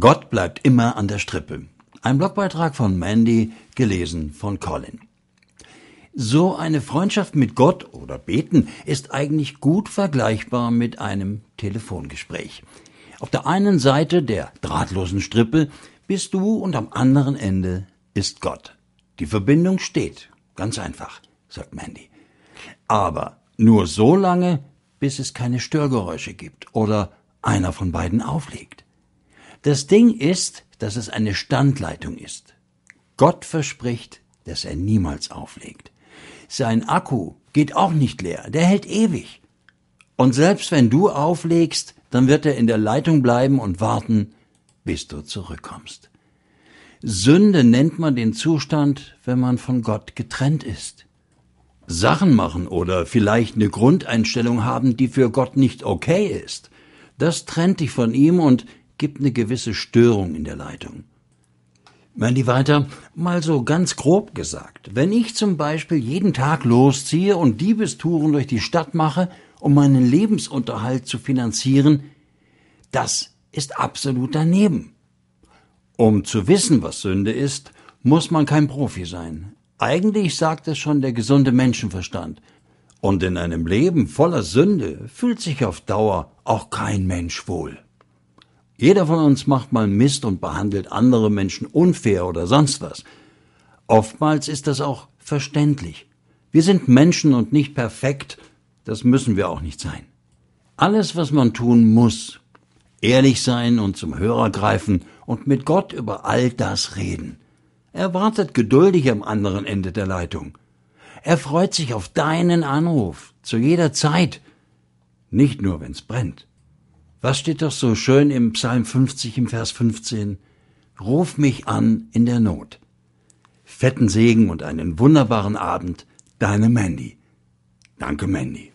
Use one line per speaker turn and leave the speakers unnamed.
Gott bleibt immer an der Strippe. Ein Blogbeitrag von Mandy, gelesen von Colin. So eine Freundschaft mit Gott oder Beten ist eigentlich gut vergleichbar mit einem Telefongespräch. Auf der einen Seite der drahtlosen Strippe bist du und am anderen Ende ist Gott. Die Verbindung steht. Ganz einfach, sagt Mandy. Aber nur so lange, bis es keine Störgeräusche gibt oder einer von beiden auflegt. Das Ding ist, dass es eine Standleitung ist. Gott verspricht, dass er niemals auflegt. Sein Akku geht auch nicht leer, der hält ewig. Und selbst wenn du auflegst, dann wird er in der Leitung bleiben und warten, bis du zurückkommst. Sünde nennt man den Zustand, wenn man von Gott getrennt ist. Sachen machen oder vielleicht eine Grundeinstellung haben, die für Gott nicht okay ist, das trennt dich von ihm und gibt eine gewisse Störung in der Leitung. Mandy weiter, mal so ganz grob gesagt, wenn ich zum Beispiel jeden Tag losziehe und Diebestouren durch die Stadt mache, um meinen Lebensunterhalt zu finanzieren, das ist absolut daneben. Um zu wissen, was Sünde ist, muss man kein Profi sein. Eigentlich sagt es schon der gesunde Menschenverstand. Und in einem Leben voller Sünde fühlt sich auf Dauer auch kein Mensch wohl. Jeder von uns macht mal Mist und behandelt andere Menschen unfair oder sonst was. Oftmals ist das auch verständlich. Wir sind Menschen und nicht perfekt, das müssen wir auch nicht sein. Alles, was man tun muss, ehrlich sein und zum Hörer greifen und mit Gott über all das reden. Er wartet geduldig am anderen Ende der Leitung. Er freut sich auf deinen Anruf zu jeder Zeit, nicht nur wenn's brennt. Was steht doch so schön im Psalm 50 im Vers 15? Ruf mich an in der Not. Fetten Segen und einen wunderbaren Abend, deine Mandy. Danke, Mandy.